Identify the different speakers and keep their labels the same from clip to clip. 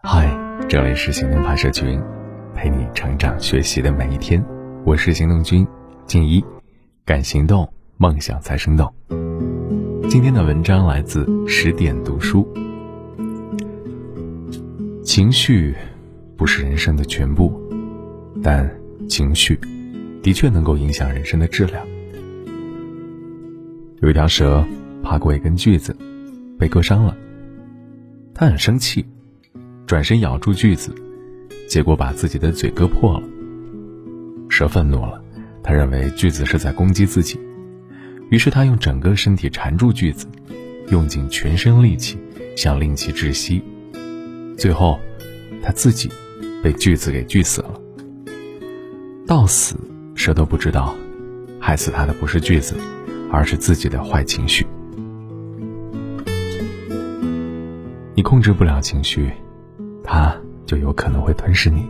Speaker 1: 嗨，这里是行动派社群，陪你成长学习的每一天。我是行动君静一，敢行动，梦想才生动。今天的文章来自十点读书。情绪不是人生的全部，但情绪的确能够影响人生的质量。有一条蛇爬过一根锯子，被割伤了，它很生气。转身咬住锯子，结果把自己的嘴割破了。蛇愤怒了，他认为锯子是在攻击自己，于是他用整个身体缠住锯子，用尽全身力气想令其窒息。最后，他自己被锯子给锯死了。到死，蛇都不知道，害死他的不是锯子，而是自己的坏情绪。你控制不了情绪。他就有可能会吞噬你。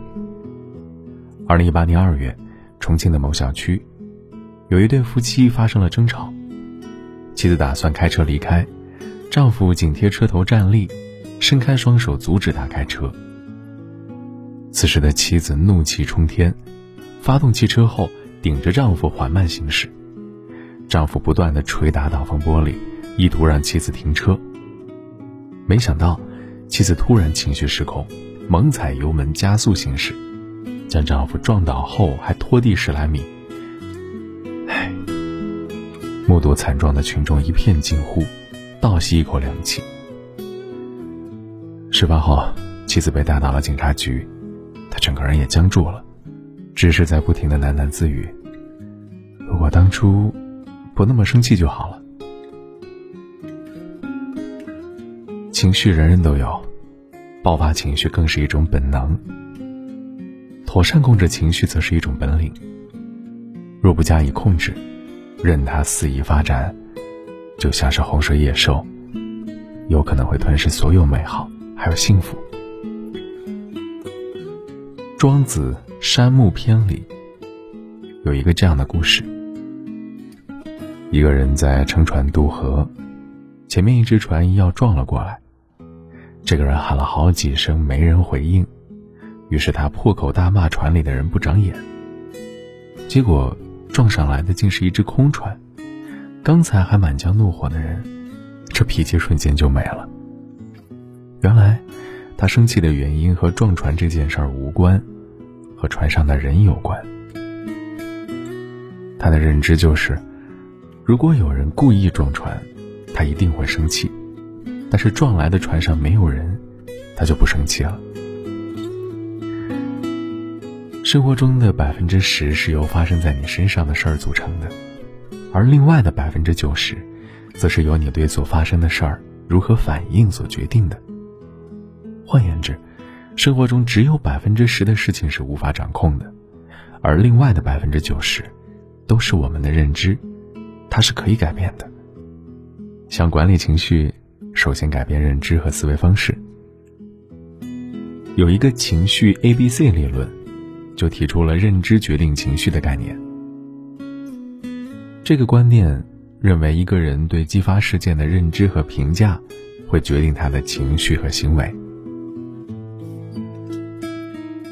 Speaker 1: 二零一八年二月，重庆的某小区，有一对夫妻发生了争吵。妻子打算开车离开，丈夫紧贴车头站立，伸开双手阻止他开车。此时的妻子怒气冲天，发动汽车后顶着丈夫缓慢行驶。丈夫不断的捶打挡风玻璃，意图让妻子停车。没想到。妻子突然情绪失控，猛踩油门加速行驶，将丈夫撞倒后还拖地十来米。唉，目睹惨状的群众一片惊呼，倒吸一口凉气。事发后，妻子被带到了警察局，她整个人也僵住了，只是在不停的喃喃自语：“如果当初不那么生气就好了。”情绪人人都有，爆发情绪更是一种本能。妥善控制情绪则是一种本领。若不加以控制，任它肆意发展，就像是洪水野兽，有可能会吞噬所有美好还有幸福。庄子《山木篇》里有一个这样的故事：一个人在乘船渡河，前面一只船要撞了过来。这个人喊了好几声，没人回应，于是他破口大骂船里的人不长眼。结果撞上来的竟是一只空船，刚才还满腔怒火的人，这脾气瞬间就没了。原来，他生气的原因和撞船这件事儿无关，和船上的人有关。他的认知就是，如果有人故意撞船，他一定会生气。但是撞来的船上没有人，他就不生气了。生活中的百分之十是由发生在你身上的事儿组成的，而另外的百分之九十，则是由你对所发生的事儿如何反应所决定的。换言之，生活中只有百分之十的事情是无法掌控的，而另外的百分之九十，都是我们的认知，它是可以改变的。想管理情绪。首先改变认知和思维方式。有一个情绪 A B C 理论，就提出了认知决定情绪的概念。这个观念认为，一个人对激发事件的认知和评价，会决定他的情绪和行为。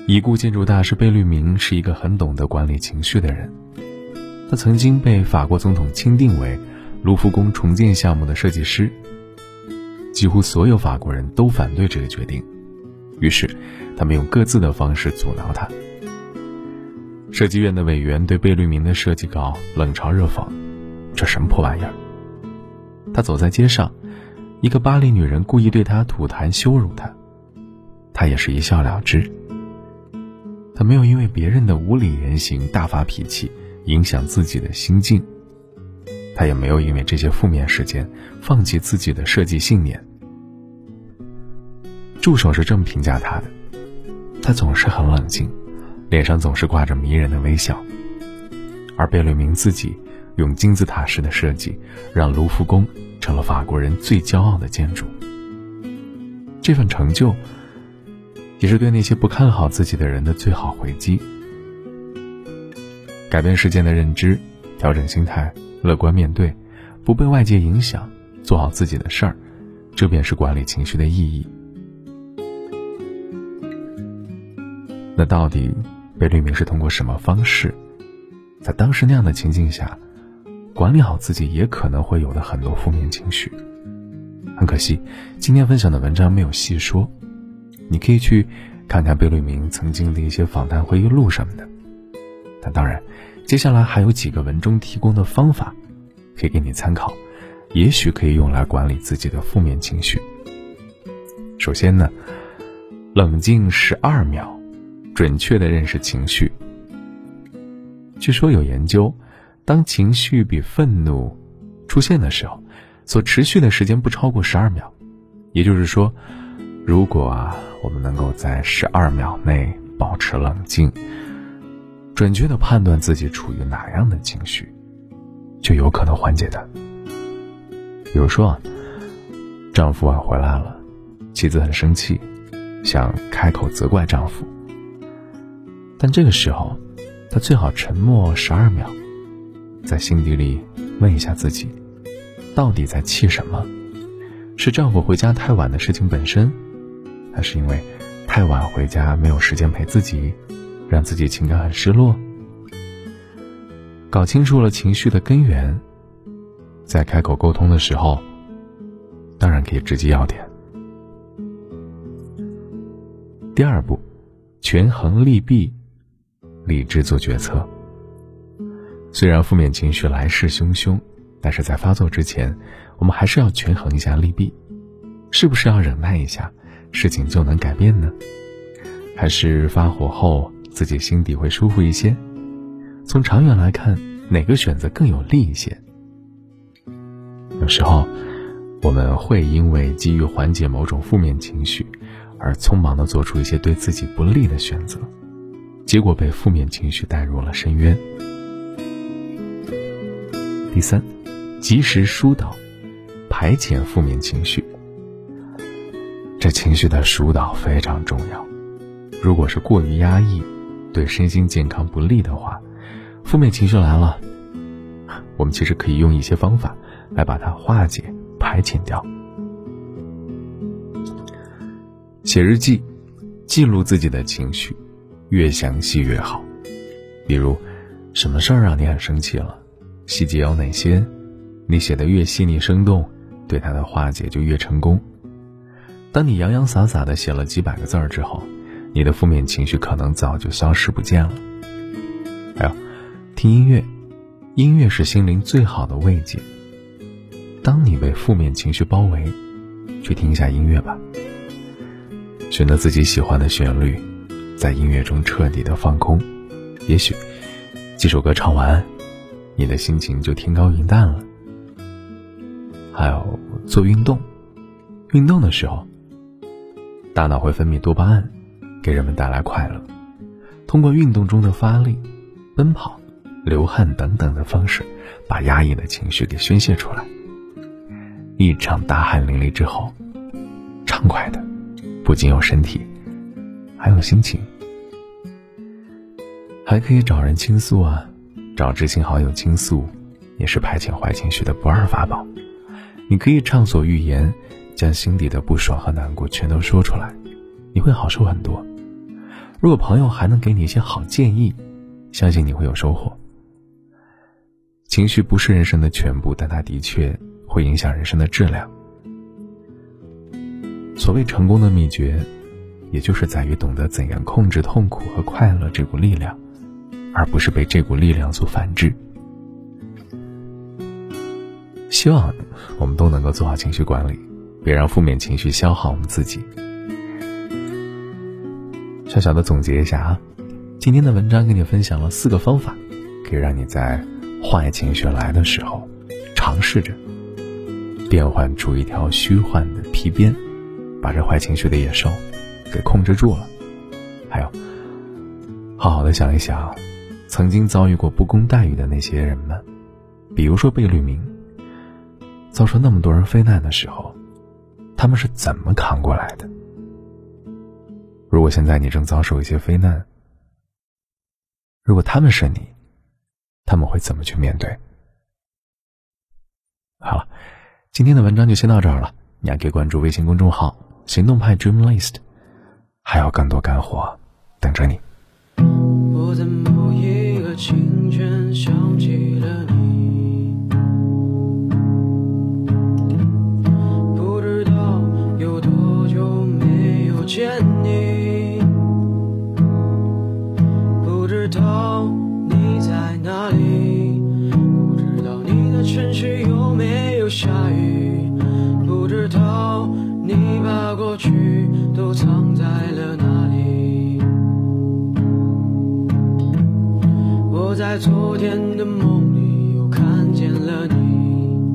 Speaker 1: 已故建筑大师贝聿铭是一个很懂得管理情绪的人，他曾经被法国总统钦定为卢浮宫重建项目的设计师。几乎所有法国人都反对这个决定，于是他们用各自的方式阻挠他。设计院的委员对贝聿铭的设计稿冷嘲热讽：“这什么破玩意儿？”他走在街上，一个巴黎女人故意对他吐痰羞辱他，他也是一笑了之。他没有因为别人的无理言行大发脾气，影响自己的心境。他也没有因为这些负面事件放弃自己的设计信念。助手是这么评价他的：他总是很冷静，脸上总是挂着迷人的微笑。而贝聿铭自己用金字塔式的设计，让卢浮宫成了法国人最骄傲的建筑。这份成就，也是对那些不看好自己的人的最好回击。改变事件的认知，调整心态。乐观面对，不被外界影响，做好自己的事儿，这便是管理情绪的意义。那到底贝聿铭是通过什么方式，在当时那样的情境下，管理好自己也可能会有的很多负面情绪？很可惜，今天分享的文章没有细说，你可以去看看贝聿铭曾经的一些访谈回忆录什么的。但当然，接下来还有几个文中提供的方法，可以给你参考，也许可以用来管理自己的负面情绪。首先呢，冷静十二秒，准确的认识情绪。据说有研究，当情绪比愤怒出现的时候，所持续的时间不超过十二秒。也就是说，如果啊，我们能够在十二秒内保持冷静，准确的判断自己处于哪样的情绪，就有可能缓解的。比如说啊，丈夫晚回来了。妻子很生气，想开口责怪丈夫，但这个时候，她最好沉默十二秒，在心底里问一下自己，到底在气什么？是丈夫回家太晚的事情本身，还是因为太晚回家没有时间陪自己，让自己情感很失落？搞清楚了情绪的根源，在开口沟通的时候，当然可以直击要点。第二步，权衡利弊，理智做决策。虽然负面情绪来势汹汹，但是在发作之前，我们还是要权衡一下利弊，是不是要忍耐一下，事情就能改变呢？还是发火后自己心底会舒服一些？从长远来看，哪个选择更有利一些？有时候，我们会因为急于缓解某种负面情绪。而匆忙的做出一些对自己不利的选择，结果被负面情绪带入了深渊。第三，及时疏导，排遣负面情绪。这情绪的疏导非常重要。如果是过于压抑，对身心健康不利的话，负面情绪来了，我们其实可以用一些方法来把它化解、排遣掉。写日记，记录自己的情绪，越详细越好。比如，什么事儿让你很生气了？细节有哪些？你写的越细腻生动，对他的化解就越成功。当你洋洋洒洒的写了几百个字儿之后，你的负面情绪可能早就消失不见了。还有，听音乐，音乐是心灵最好的慰藉。当你被负面情绪包围，去听一下音乐吧。选择自己喜欢的旋律，在音乐中彻底的放空，也许几首歌唱完，你的心情就天高云淡了。还有做运动，运动的时候，大脑会分泌多巴胺，给人们带来快乐。通过运动中的发力、奔跑、流汗等等的方式，把压抑的情绪给宣泄出来。一场大汗淋漓之后，畅快的。不仅有身体，还有心情，还可以找人倾诉啊，找知心好友倾诉，也是排遣坏情绪的不二法宝。你可以畅所欲言，将心底的不爽和难过全都说出来，你会好受很多。如果朋友还能给你一些好建议，相信你会有收获。情绪不是人生的全部，但它的确会影响人生的质量。所谓成功的秘诀，也就是在于懂得怎样控制痛苦和快乐这股力量，而不是被这股力量所反制。希望我们都能够做好情绪管理，别让负面情绪消耗我们自己。小小的总结一下啊，今天的文章给你分享了四个方法，可以让你在坏情绪来的时候，尝试着变换出一条虚幻的皮鞭。把这坏情绪的野兽给控制住了，还有，好好的想一想，曾经遭遇过不公待遇的那些人们，比如说贝聿铭，遭受那么多人非难的时候，他们是怎么扛过来的？如果现在你正遭受一些非难，如果他们是你，他们会怎么去面对？好了，今天的文章就先到这儿了，你还可以关注微信公众号。行动派 Dream List，还有更多干货，等着你。
Speaker 2: 我在某一个清晨想起了你，不知道有多久没有见你，不知道你在哪里，不知道你的城市有没有下雨，不知道你把过去都藏在了哪里。我在昨天的梦里又看见了你，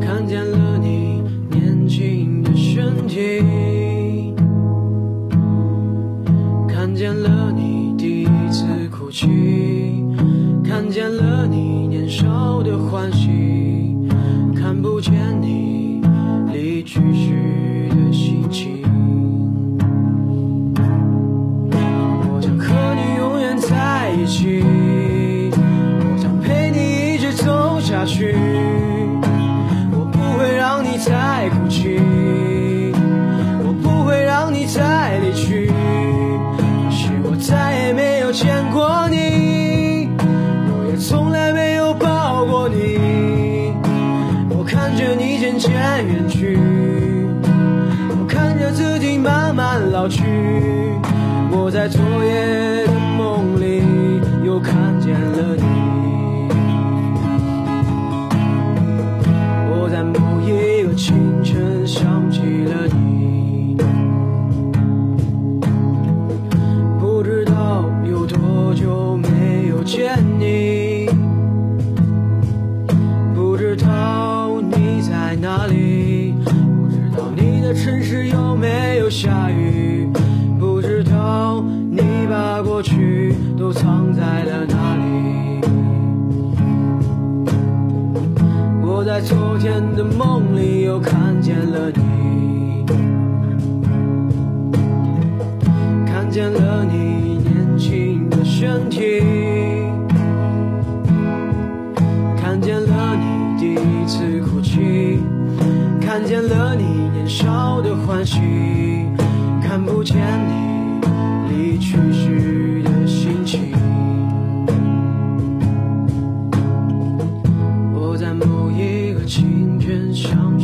Speaker 2: 看见了你年轻的身体，看见了你第一次哭泣，看见了你年少的欢喜，看不见离去。可是我再也没有见过你，我也从来没有抱过你，我看着你渐渐远去。我看着自己慢慢老去，我在昨夜过去都藏在了哪里。我在昨天的梦里又看见了你，看见了你年轻的身体，看见了你第一次哭泣。看见了你年少的欢喜，看不见你离去时想。